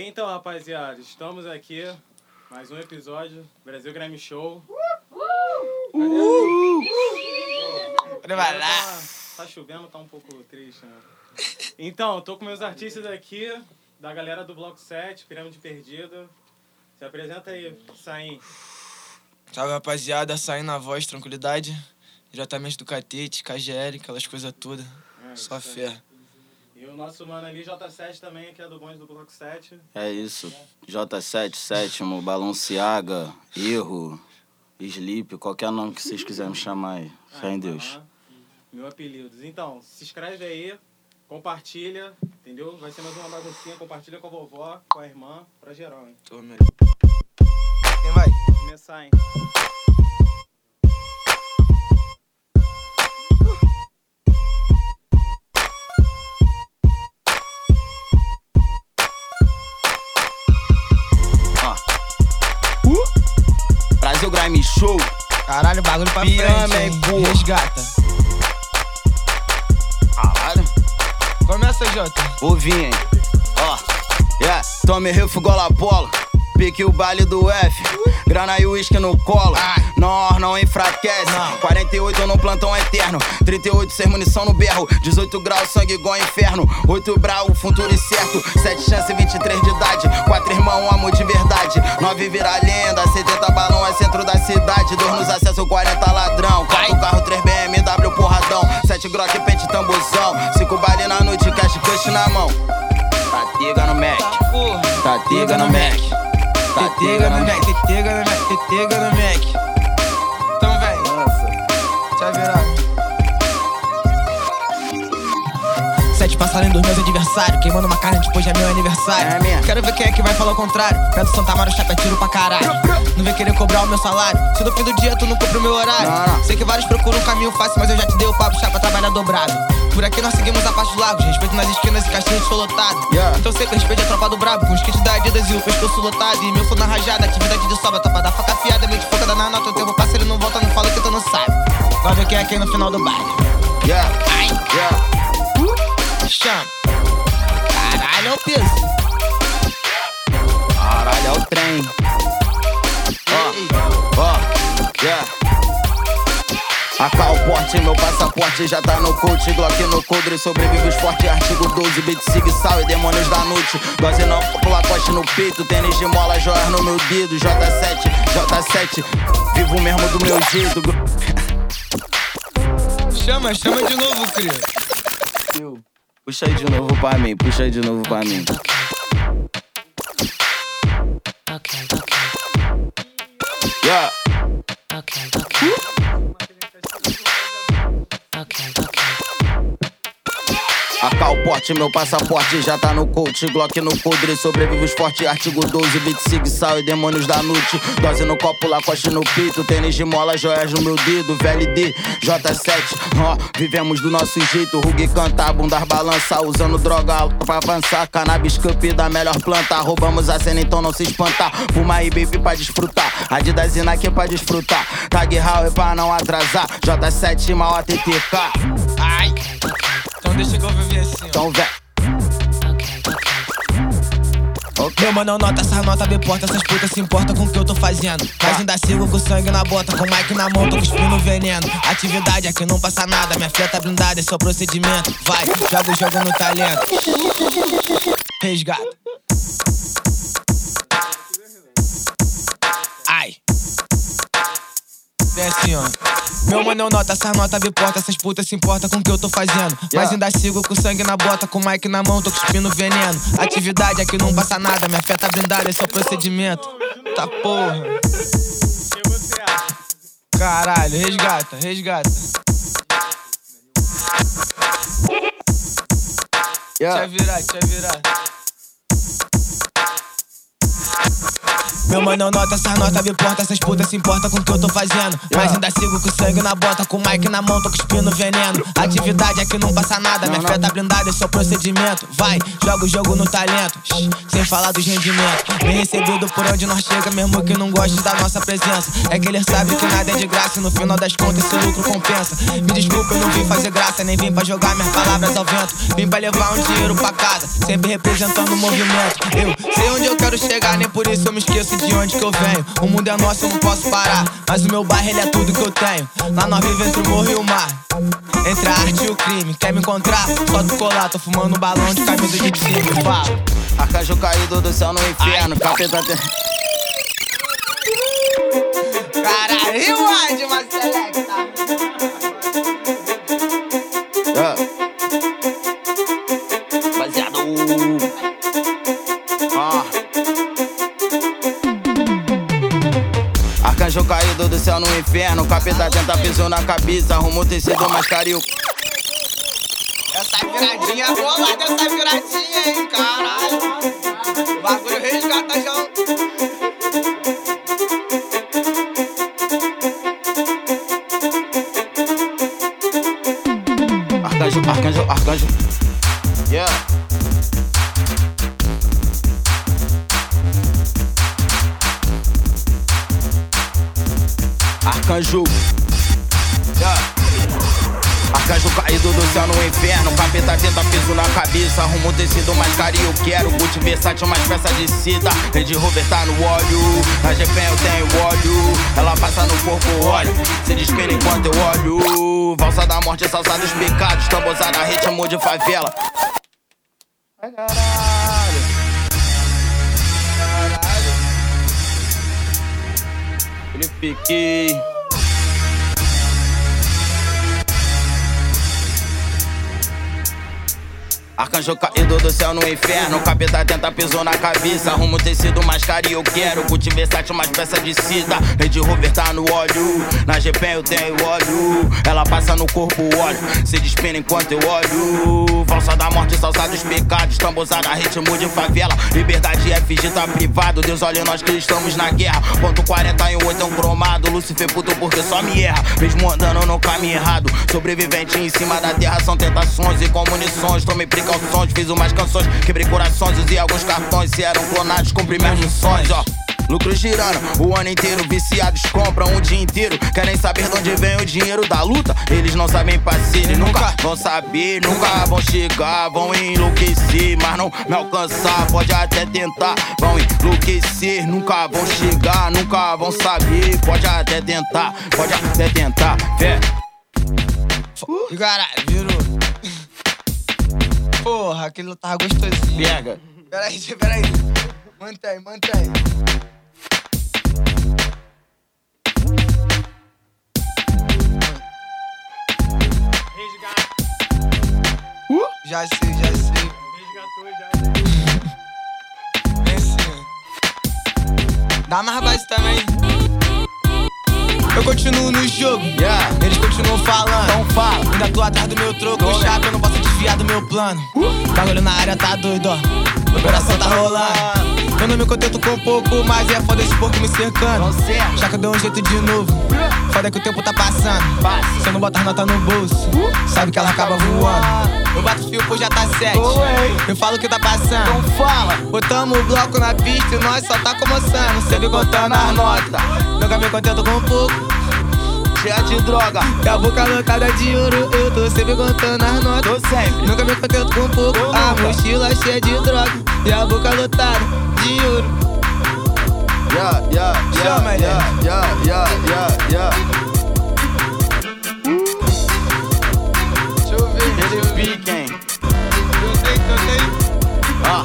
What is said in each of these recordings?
Então, rapaziada, estamos aqui. Mais um episódio. Brasil Grammy Show. Vai lá. Tá, tá chovendo, tá um pouco triste, né? Então, tô com meus artistas aqui, da galera do Bloco 7, Pirâmide Perdida. Se apresenta aí, Saim. Salve rapaziada, saindo na voz, tranquilidade. Diretamente do Catete, KGL, aquelas coisas todas. É, Só fé. E o nosso mano ali, J7 também, que é do bonde do Bloco 7. É isso. J7, sétimo, Balenciaga, Erro, Sleep, qualquer nome que vocês quiserem me chamar aí. Fé em Deus. Aham. Meu apelido. Então, se inscreve aí, compartilha, entendeu? Vai ser mais uma baguncinha, compartilha com a vovó, com a irmã, pra geral, hein? Tome aí. Quem vai? Começar, hein? Show. Caralho, bagulho pra Pirâmide, frente, hein? porra. Resgata. Caralho. Começa, Jota. Vou vir, hein? Ó. Yeah. Tome refo gola polo. Pique o baile do F. Grana e uísque no colo. Nós não enfraquece. 48 no plantão eterno. 38 sem munição no berro. 18 graus, sangue igual inferno. 8 brau, futuro incerto. 7 chance, 23 de idade. 4 irmão, amor de verdade. 9 vira lenda. 70 balão é centro da cidade. 2 nos acesso, 40 ladrão. 4 carro, 3 BMW, porradão. 7 grock, pente, tambozão. 5 baile na noite, cash, cush na mão. Tá tiga no Mac. Porra. Tá no Mac. Tá Tetega no Mac, tetega no Mac, tetega no Mac. Sete passarinhos dos meus adversários, queimando uma carne depois de é meu aniversário. É mesmo. Quero ver quem é que vai falar o contrário. Pé do Santa Mara, o chapa é tiro pra caralho. Não vem querer cobrar o meu salário. Se no fim do dia tu não cumpre o meu horário. Não, não. Sei que vários procuram um caminho fácil, mas eu já te dei o papo, chapa trabalha dobrado. Por aqui nós seguimos a parte dos lagos, respeito nas esquinas e caixinha de show lotado. Yeah. Então sei que respeito a tropa do brabo, com os kits da Adidas e o pescoço lotado. E meu flow na rajada, atividade de sobra, tapa da faca afiada, mente focada na nota. O tempo passa, ele não volta, não fala que tu não sabe. Vai ver quem é quem no final do baile. Yeah, Ai, yeah. chama. Caralho, é o peso. Caralho, é o trem. Ó, ó, yeah. AK o porte, meu passaporte já tá no coach Glock no coldre, sobrevive os fortes Artigo 12, beat sig sal e demônios da noite Dose não, lacoste no peito Tênis de mola, joias no meu dedo J7, J7 Vivo mesmo do meu jeito Chama, chama de novo, cria. Puxa aí de novo pra mim, puxa aí de novo pra mim Okay, okay, Yeah, okay, okay. Okay, O porte, meu passaporte já tá no coach. Glock no coldre, sobrevive os fortes. Artigo 12, beat sig sal e demônios da noite. Dose no copo, lacoste no peito. Tênis de mola, joias no meu dedo. VLD, J7, ó Vivemos do nosso jeito, Rug canta Bundar balança, usando droga pra avançar. Cannabis cup da melhor planta. Roubamos a cena, então não se espantar Fuma aí, baby, pra desfrutar. Adidas e Nike pra desfrutar. Tag Howell pra não atrasar. J7, mal ATTK Ai. Então deixa viver assim, ó. Então, okay. Meu mano, nota, essas notas me porta, essas putas se importam com o que eu tô fazendo. Mas ainda sigo com sangue na bota, com o mic na mão, tô cuspindo veneno. Atividade aqui não passa nada, minha fé tá blindada, esse é o procedimento. Vai, joga o jogo no talento. Resgata. Vem assim, ó. Meu mano, eu nota, essas notas me porta, essas putas se importam com o que eu tô fazendo. Mas ainda sigo com sangue na bota, com o mic na mão, tô cuspindo veneno. Atividade aqui não passa nada, minha fé tá blindada, esse é o procedimento. Tá porra. Caralho, resgata, resgata. Deixa Yeah. virar, deixa virar. Meu mano, eu nota essas notas, me porta, essas putas se importam com o que eu tô fazendo. Mas ainda sigo com sangue na bota, com o mic na mão, tô cuspindo veneno. Atividade aqui não passa nada, minha fé tá blindada, é só procedimento. Vai, joga o jogo no talento, sem falar dos rendimentos. Bem recebido por onde nós chega, mesmo que não goste da nossa presença. É que ele sabe que nada é de graça e no final das contas esse lucro compensa. Me desculpa, eu não vim fazer graça, nem vim pra jogar minhas palavras ao vento. Vim pra levar um dinheiro pra casa, sempre representando o movimento. Eu sei onde eu quero chegar, nem por isso eu me esqueço de onde que eu venho. O mundo é nosso, eu não posso parar. Mas o meu bairro, ele é tudo que eu tenho. Lá nós vivemos entre o morro e o mar. Entre a arte e o crime. Quer me encontrar? Só tu colar, tô fumando um balão de camisa de time. Fala. Arcanjo caído do céu no inferno, capeta tem. Caralho, uma Arcanjo caído do céu no inferno, capeta tenta pisou na cabeça, arrumou tecido mais cario. Essa viradinha é boa, dessa viradinha, hein, caralho. Bagulho resgata já. Arcanjo, arcanjo, arcanjo. Yeah. Arcanjo. Yeah. Arcanjo caído do céu no inferno. Capeta tenta piso na cabeça. Arruma um tecido mais caro e eu quero. Gucci versátil, mais peça de cita. Range Rover tá no óleo. Na GP eu tenho óleo. Ela passa no corpo, óleo. Se despina enquanto eu olho. Valsa da morte, salsa dos pecados. Tambozada, ritmo de favela. Ai, caralho. Caralho. Ele fiquei. Arcanjo caído do céu no inferno. Capeta tenta pisou na cabeça. Arruma o tecido mais caro e eu quero. Gucci versátil, mais peça de cida. Range Rover tá no óleo. Na GP eu tenho óleo. Ela passa no corpo óleo. Se despina enquanto eu olho. Valsa da morte, pecados. Tambozada, ritmo de favela. Liberdade FG tá privado. Deus olha nós que estamos na guerra. Ponto 48 é um cromado. Lucifer puto porque só me erra. Mesmo andando no caminho errado. Sobrevivente em cima da terra são tentações e comunições. Tomei precauções, fiz umas canções. Quebrei corações, usei alguns cartões. Se eram clonados, cumpri minhas missões, ó. Lucro girando o ano inteiro, viciados compram um dia inteiro. Querem saber de onde vem o dinheiro da luta? Eles não sabem parceiro, e nunca vão saber, nunca vão chegar, vão enlouquecer, mas não me alcançar. Pode até tentar, vão enlouquecer, nunca vão chegar, nunca vão saber. Pode até tentar, pode até tentar, fé. E caralho, virou. Porra, aquele tava gostosinho. Pega. Peraí, peraí. Mantém, mantém. Já sei, já sei. Resgatou já. Vem sim. Dá mais base também. Eu continuo no jogo. Yeah. Eles continuam falando. Então fala. Ainda tô atrás do meu troco. Tô, Chato, eu não posso desviar do meu plano. Bagulho na área tá doido, ó. Operação tá rolando. Eu não me contento com pouco, mas é foda esse porco me cercando. Já que eu dei um jeito de novo. Foda que o tempo tá passando. Passa. Se eu não botar nota no bolso, sabe que ela acaba voando. Eu bato fio por já tá sete. Eu falo o que tá passando. Então fala. Botamos o bloco na pista e nós só tá começando. Sempre contando as notas. Nunca me contento com pouco. Cheia de droga. E a boca lotada de ouro. Eu tô sempre contando as Tô notas. sempre. Nunca me contento com pouco. Eu A nunca. mochila cheia de droga. E a boca lotada de ouro. Yeah, yeah, yeah, Chama ele. yeah, yeah, yeah, yeah, yeah. Deixa eu ver. Ele piquem. Cantei, cantei. Ah,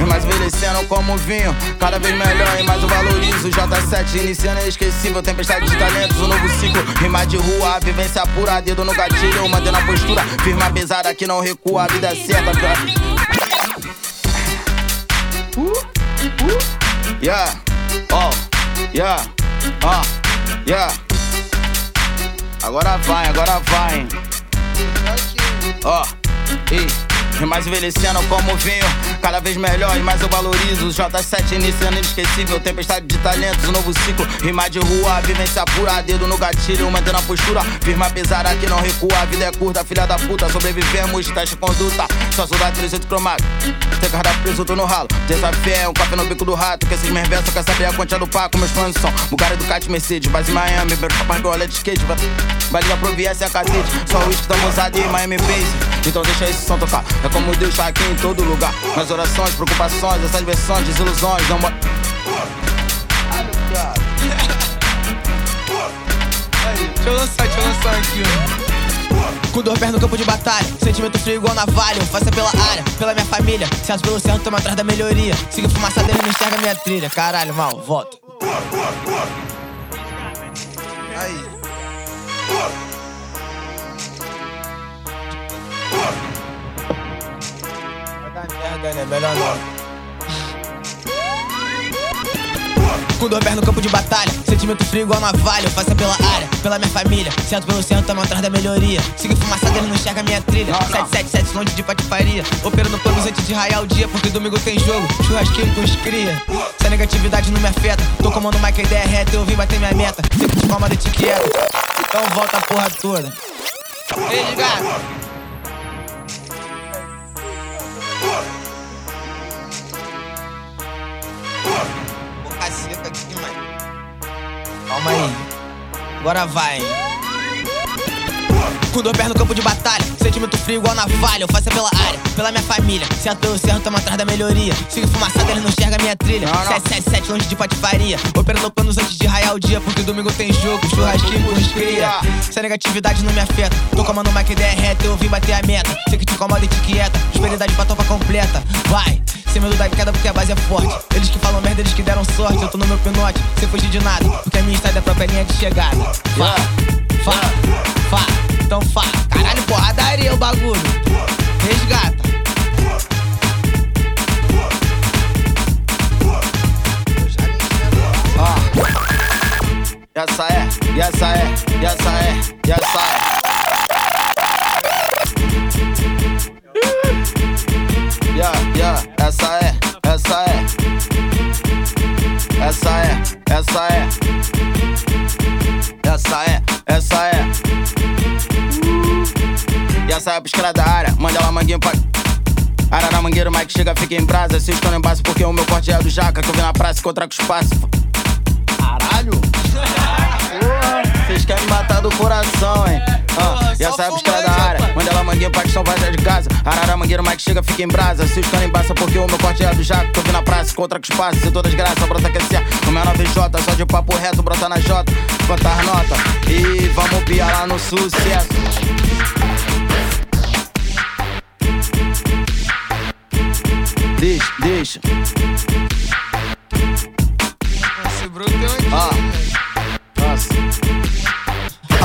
e mais envelhecendo como vinho, cada vez melhor e mais eu valorizo. J7 iniciando inesquecível, tempestade de talentos, um novo ciclo. Rima de rua, vivência pura, dedo no gatilho, mantendo a postura. Firma pesada que não recua, a vida é certa. Pra... Yeah, oh, yeah, ah, yeah. Agora vai, agora vai. Ó, e E mais envelhecendo como vinho, cada vez melhor e mais eu valorizo. O J7 iniciando inesquecível, tempestade de talentos, um novo ciclo. Rima de rua, vivência pura, dedo no gatilho, mantendo a postura. Firma pesada que não recua, a vida é curta, filha da puta. Sobrevivemos, teste conduta. Só soldado 300 cromado. Tem cardápio preso, tô no ralo. Desafio é um café no bico do rato. Que esses meus versos quer saber a quantia do paco. Meus planos são Bugatti, Ducati, Mercedes. Base Miami, mais do de skate. Vai ligar pro VS, é cacete. Só o uísque da moçada e Miami Base. Então deixa esse som tocar. É como Deus tá aqui em todo lugar. Nas orações, preocupações, essas versões, desilusões. Não Deixa eu lançar, deixa eu lançar aqui. Com dor pés no campo de batalha, sentimento frio igual navalha. É pela área, pela minha família. Certo pelo certo, tamo atrás da melhoria. Siga fumaça dele, não enxerga minha trilha. Caralho, mal, volta. Aí. Vai dar merda, né? Com dor pés no campo de batalha, sentimento frio igual navalha. Eu faço é pela área, pela minha família. Certo pelo centro, tamo atrás da melhoria. Siga fumaça dele, não enxerga minha trilha. 777 longe de patifaria. Operando planos antes de raiar o dia, porque domingo tem jogo. Churrasquinho com os cria. Se a negatividade não me afeta, tô comando o mic, a ideia é reta. Eu vim bater minha meta. Sempre de forma de etiqueta. Então volta a porra toda. Ei, gato. Calma aí. Agora vai? Com dor pés no campo de batalha, sentimento frio igual navalha. Eu faço é pela área, pela minha família. Certo pelo certo, tamo atrás da melhoria. Sigo fumaçada, ele não enxerga minha trilha. Não, não. 777 longe de patifaria. Operando planos antes de raiar o dia, porque domingo tem jogo. Churrasquinho com os cria. Se a negatividade não me afeta, tô comando uma ideia é reta. Eu vim bater a meta. Sei que te incomoda e te quieta. Prosperidade pra topa completa. Vai! Sem medo da queda porque a base é forte. Eles que falam merda, eles que deram sorte. Eu tô no meu pinote, sem fugir de nada. Porque a minha estrada é a própria linha de chegada. Fá, fá, fá. Então fá. Caralho, porradaria o bagulho. Resgata. Essa é, essa é, essa é, essa é. Yeah, yeah, essa é, essa é. Essa é, essa é. Essa é, essa é. E essa é pros caras da área, manda lá manguinho pra. Arara mangueiro, Mike chega, fica em brasa. Se estou em base porque o meu corte é do jaca. Que eu vi na praça e contra com espaço. Caralho! Vocês querem me matar do coração, hein? Ah, e essa é pros caras da área. Manda ela manguinha pra que estão vazia de casa. Arara mangueiro, Mike chega, fica em brasa. Se os caras embaça porque o meu corte é do jaco. Eu vi na praça contra com espaço. Se todas graças, brota que é O meu 9J, só de papo reto, brota na J. Quantas notas? E vamos piar lá no sucesso. Deixa, deixa. Esse bruto tem aqui. Ah.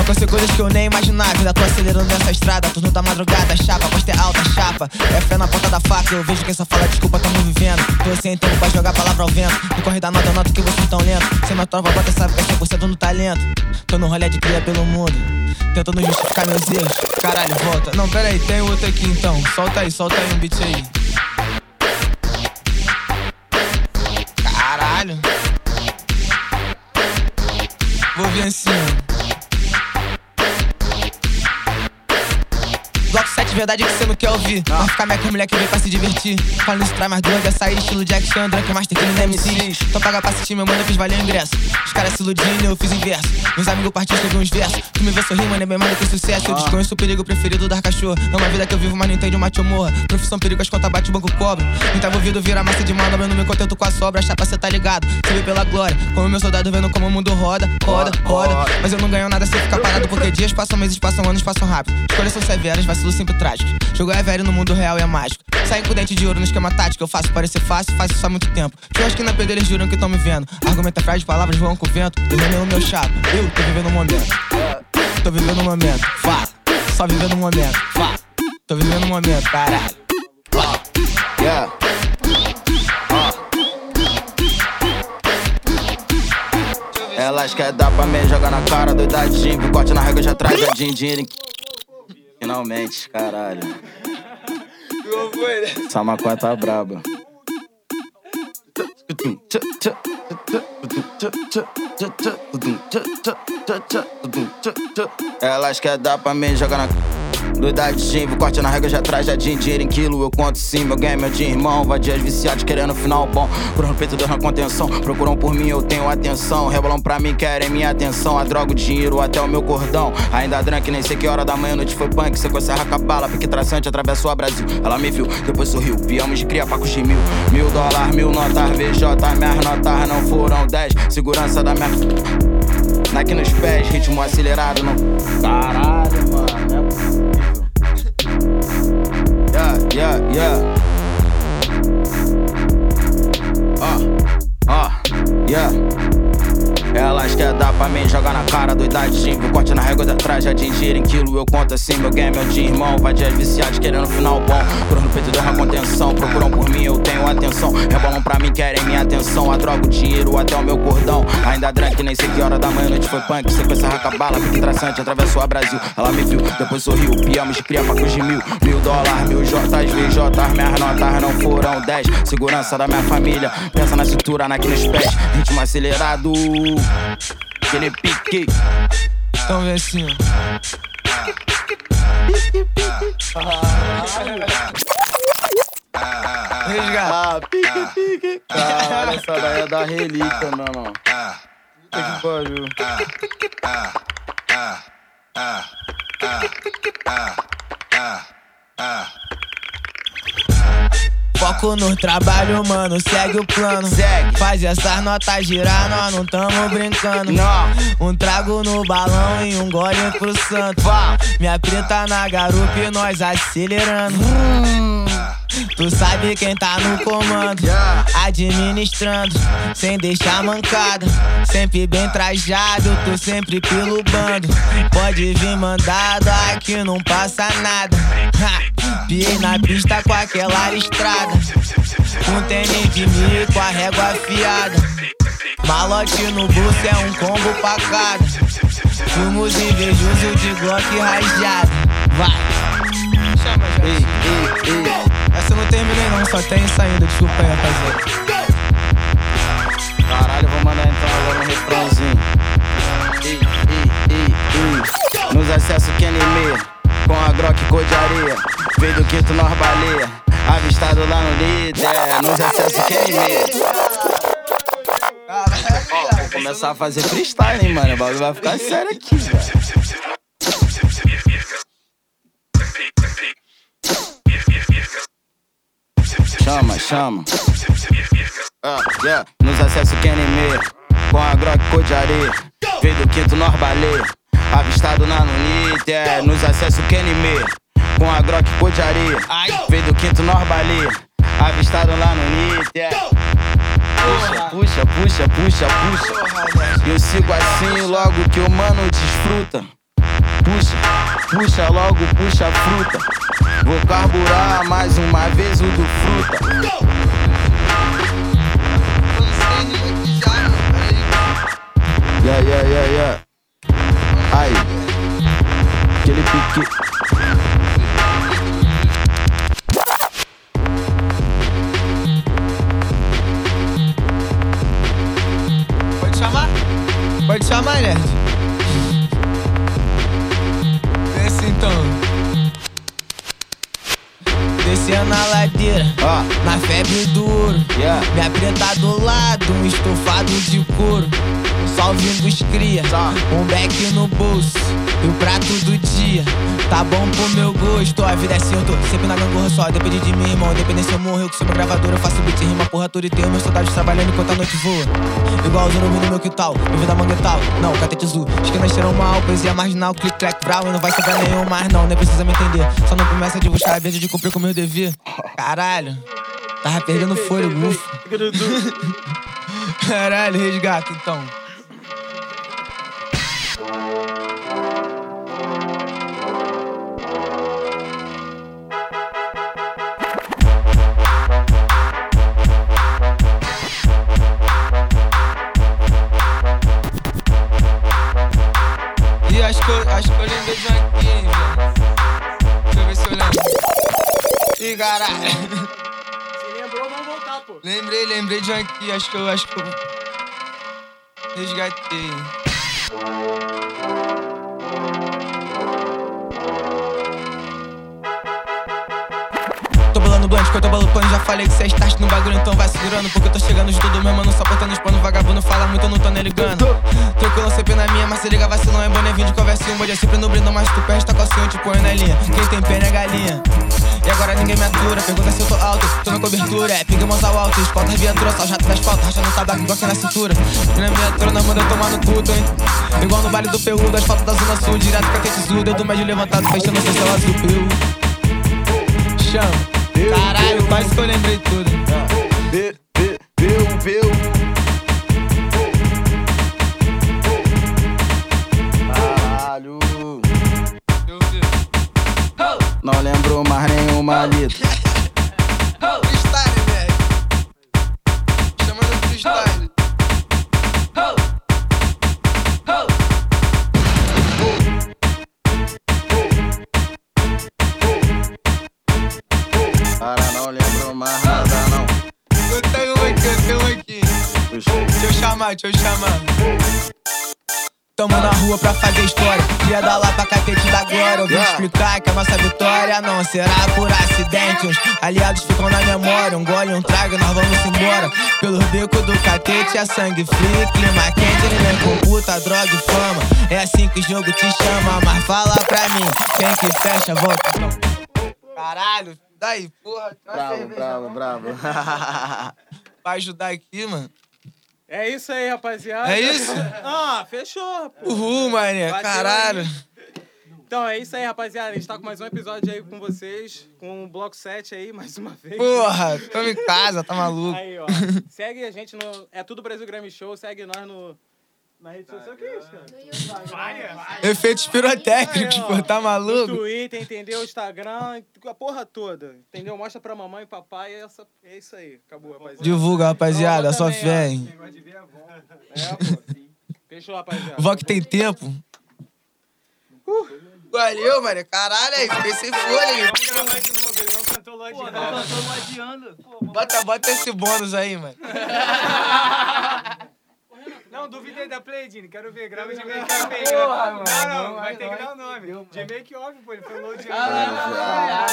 Alcancei coisas que eu nem imaginava. Ainda tô acelerando nessa estrada. Turno da madrugada, chapa, posta é alta, chapa. É fé na ponta da faca. Eu vejo quem só fala desculpa, tamo vivendo. Tô sem tempo pra jogar palavra ao vento. No corre da nota, nota que vocês tão lento. Sem minha trova, bota, sabe que é 100% no talento. Tô no rolê de cria pelo mundo. Tentando justificar meus erros. Caralho, volta. Não, pera aí, tem outro aqui então. Solta aí, solta aí um beat aí. Caralho. Vou vir assim. Ó. Bloco 7, verdade que cê não quer ouvir. Vai ficar minha com mulher que veio pra se divertir. Falando isso traz mais droga, sair estilo Jack Chan, Drunk Master King da MCs. Então paga pra assistir, meu mano, eu fiz valer o ingresso. Os caras se iludindo, eu fiz inverso. Meus amigos partidos, escrevi uns versos. Tu me vê sorrir, mano, é bem mais do que sucesso. Eu desconheço o perigo preferido dar cachorro. É uma vida que eu vivo, mas não entende o mate ou morra. Profissão perigo, as contas bate, o banco cobra. Quem tá envolvido vira massa de manda, mas não me contento com a sobra. Chapa, cê tá ligado. Veio pela glória. Como meu soldado vendo como o mundo roda, roda, roda. Mas eu não ganho nada se eu ficar parado, porque dias passam, meses passam, anos passam rápido. Escolhas são severas, vacilos sempre trágicos. Jogo é velho no mundo real é mágico. Saem com dente de ouro no esquema tático. Eu faço parecer fácil, faço isso há muito tempo. Churras que na pedra eles juram que tão me vendo. Argumento é frágil, palavras voam com o vento. Eu não o meu chapa, eu tô vivendo um momento. Tô vivendo um momento, fala. Só vivendo um momento, fala. Tô vivendo um momento, caralho. Yeah. Elas querem dar pra mim, jogar na cara, doidadinho. Corte na régua já traz a din-din. Finalmente, caralho. foi, né? Essa maconha tá braba. Elas quer dar pra mim, joga na. Doidadinho, vou corte na regra, já traz já dinheiro em quilo. Eu conto sim, meu game é de irmão. Vadias viciados querendo final bom. Por no peito, dando na contenção. Procuram por mim, eu tenho atenção. Rebolam pra mim, querem minha atenção. A droga, o dinheiro, até o meu cordão. Ainda drunk, nem sei que hora da manhã, noite foi punk. Sequência cabala, pique traçante, atravessou a Brasil. Ela me viu, depois sorriu. Viemos de cria, pacos de mil. Mil dólar, mil notas, VJ. Minhas notas não foram dez. Segurança da minha. Nike nos pés, ritmo acelerado, não. Caralho, Yeah, yeah, yeah. Ó, ó, yeah. Elas quer dar pra mim, jogar na cara, doidadinho. Corte na régua da trás, já dinheiro em quilo. Eu conto assim, meu game é o de irmão. Vadias viciados querendo final bom. Cor no peito, deu contenção. Procuram por mim, eu tenho atenção. Rebolam pra mim, querem minha atenção. A droga, o dinheiro, até o meu cordão. Ainda drunk, nem sei que hora da manhã, noite foi punk. Sequência racabala, pique traçante, atravessou a Brasil. Ela me viu, depois sorriu. Piamos de cria, pacos de mil. Mil dólar, mil J's, VJ. Minhas notas não foram dez. Segurança da minha família. Pensa na cintura, aqui nos pés. Ritmo acelerado. Aquele pique. Então vem assim, ó. Resgata. Ah, pique, pique. Cara, essa daí é da relíquia, não, não. Puta que pariu. Foco no trabalho, mano, segue o plano. Segue. Faz essas notas girar, nós não tamo brincando. Não. Um trago no balão e um gole pro santo. Vá. Minha preta na garupa e nós acelerando. Tu sabe quem tá no comando, administrando, sem deixar mancada. Sempre bem trajado, tô sempre pelo bando. Pode vir mandado, aqui não passa nada. Ha, Piei na pista com aquela listrada. Um tênis de mil com a régua afiada. Malote no bolso é um combo pra cada. Fumos invejoso de Glock rajado. Vai. Ei, ei, ei. essa eu não terminei não, só tem saindo, desculpa aí, rapaziada. Caralho, vou mandar então agora um refrãozinho. Ei, ei, ei, ei. Nos acessos QNM, com a Grok cor de areia. Veio do quinto nós baleia. Avistado lá no líder, nos acessos QNM. Ó, vou começar a fazer freestyle, hein, mano. O bagulho vai ficar sério aqui, velho. Chama, chama. Ah, yeah. Nos acessos QNM, com a Grok cor de areia. Veio do quinto nós baleia. Avistado na Nunite, é. Nos acessos QNM, com a Grok cor de areia. Veio do quinto nós baleia. Avistado lá no NIT, é. Puxa, puxa, puxa, puxa, puxa. Eu sigo assim logo que o mano desfruta. Puxa, puxa logo, puxa a fruta. Vou carburar mais uma vez o do fruta. Yeah, yeah, yeah, yeah. Aí, aquele pique. Pode Descendo a ladeira, Ó, na febre do ouro. yeah. Minha preta do lado, um estofado de couro. Salve dos cria, Tá. um beck no bolso. E o prato do dia, tá bom pro meu gosto. A vida é assim, eu tô sempre na gangorra só. Depende de mim, irmão. Depende se eu morro, eu que sou meu gravador. Eu faço beat, rima porra toda e tenho meus soldados trabalhando enquanto a noite voa. Igualzinho no no meu que tal, no vida manguetal. Não, catete azul. Esquinas cheiram mal, poesia marginal, click, clack, brau. E não vai sobrar nenhum mais, não, nem precisa me entender. Só não começa de buscar a vez de cumprir com meu dever. Caralho, tava perdendo fôlego, ufa. Caralho, resgata então. Caralho. Se lembrou, vamos voltar, pô. Lembrei, lembrei de um aqui. Acho que eu, acho que eu resgatei. Tô bolando blunt, que eu tô balupando Já falei que cê é start no bagulho, então vai segurando Porque eu tô chegando de tudo mesmo, não só botando os panos Vagabundo fala muito, eu não tô nem ligando Tranquilo, sempre na minha, mas se liga, vacilão é boné Vim de conversinha, um bode é sempre no brindo Mas tu perde, tá cocinho, te põe na linha Quem tem pena é galinha e agora ninguém me atura, pergunta se eu tô alto, tô na cobertura, é pingue mãos ao alto, escolta as viaturas, só jato das faltas, rachando tabaco igual aqui na cintura. E na minha trona manda eu tomar no cu, hein? Igual no baile do Peúdo, asfalto da zona sul, direto com a tetezuda, eu do médio levantado, fechando o seu céu azul, eu chamo. Caralho, quase que eu lembrei tudo. Vê, vê, viu, viu. Não lembro mais nenhuma letra. Freestyle, velho. Chamando freestyle. Cara, não lembro mais nada, não. Eu tenho aqui, eu tenho aqui. Deixa eu chamar, deixa eu chamar. Tamo na rua pra fazer história. Ia dar lá pra catete da glória. Eu vim explicar que a nossa vitória não será por acidente. Os aliados ficam na memória. Um gole, um trago, nós vamos embora. Pelo bico do catete é sangue frio, clima quente. Ele vem com puta, droga e fama. É assim que o jogo te chama. Mas fala pra mim, quem que fecha, volta. Caralho, daí, porra. Bravo, bravo, bravo. Pra ajudar aqui, mano. É isso aí, rapaziada. É isso? Ah, fechou. pô. Uhul, mané, Bateu caralho. aí. Então é isso aí, rapaziada. A gente tá com mais um episódio aí com vocês, com o Bloco 7 aí, mais uma vez. Porra, tamo em casa, tá maluco. Aí, ó. Segue a gente no. É tudo Brasil Grammy Show, segue nós no. Na rede social, o que é isso, cara? Efeitos pirotécnicos, pô, tá No maluco? Twitter, entendeu? Instagram, a porra toda. Entendeu? Mostra pra mamãe e papai. É, essa, é isso aí. Acabou, rapaziada. Divulga, rapaziada, só fé, hein? É, pô. Fechou, rapaziada. Vó que tem tempo. Uh, valeu, mano. Caralho aí, fiquei sem folha aí. Vamos gravar de novo, ele não cantou Ladiano. Bota, bota esse bônus aí, mano. Não, duvidei da Play, Dini. Quero ver. Grava de make off aí. Não, não, vai ter que dar o nome. De make off, pô. Ele falou de. Ah,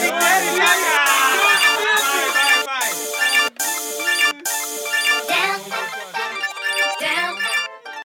ele quer, ele Vai, Vai, vai. Down, down.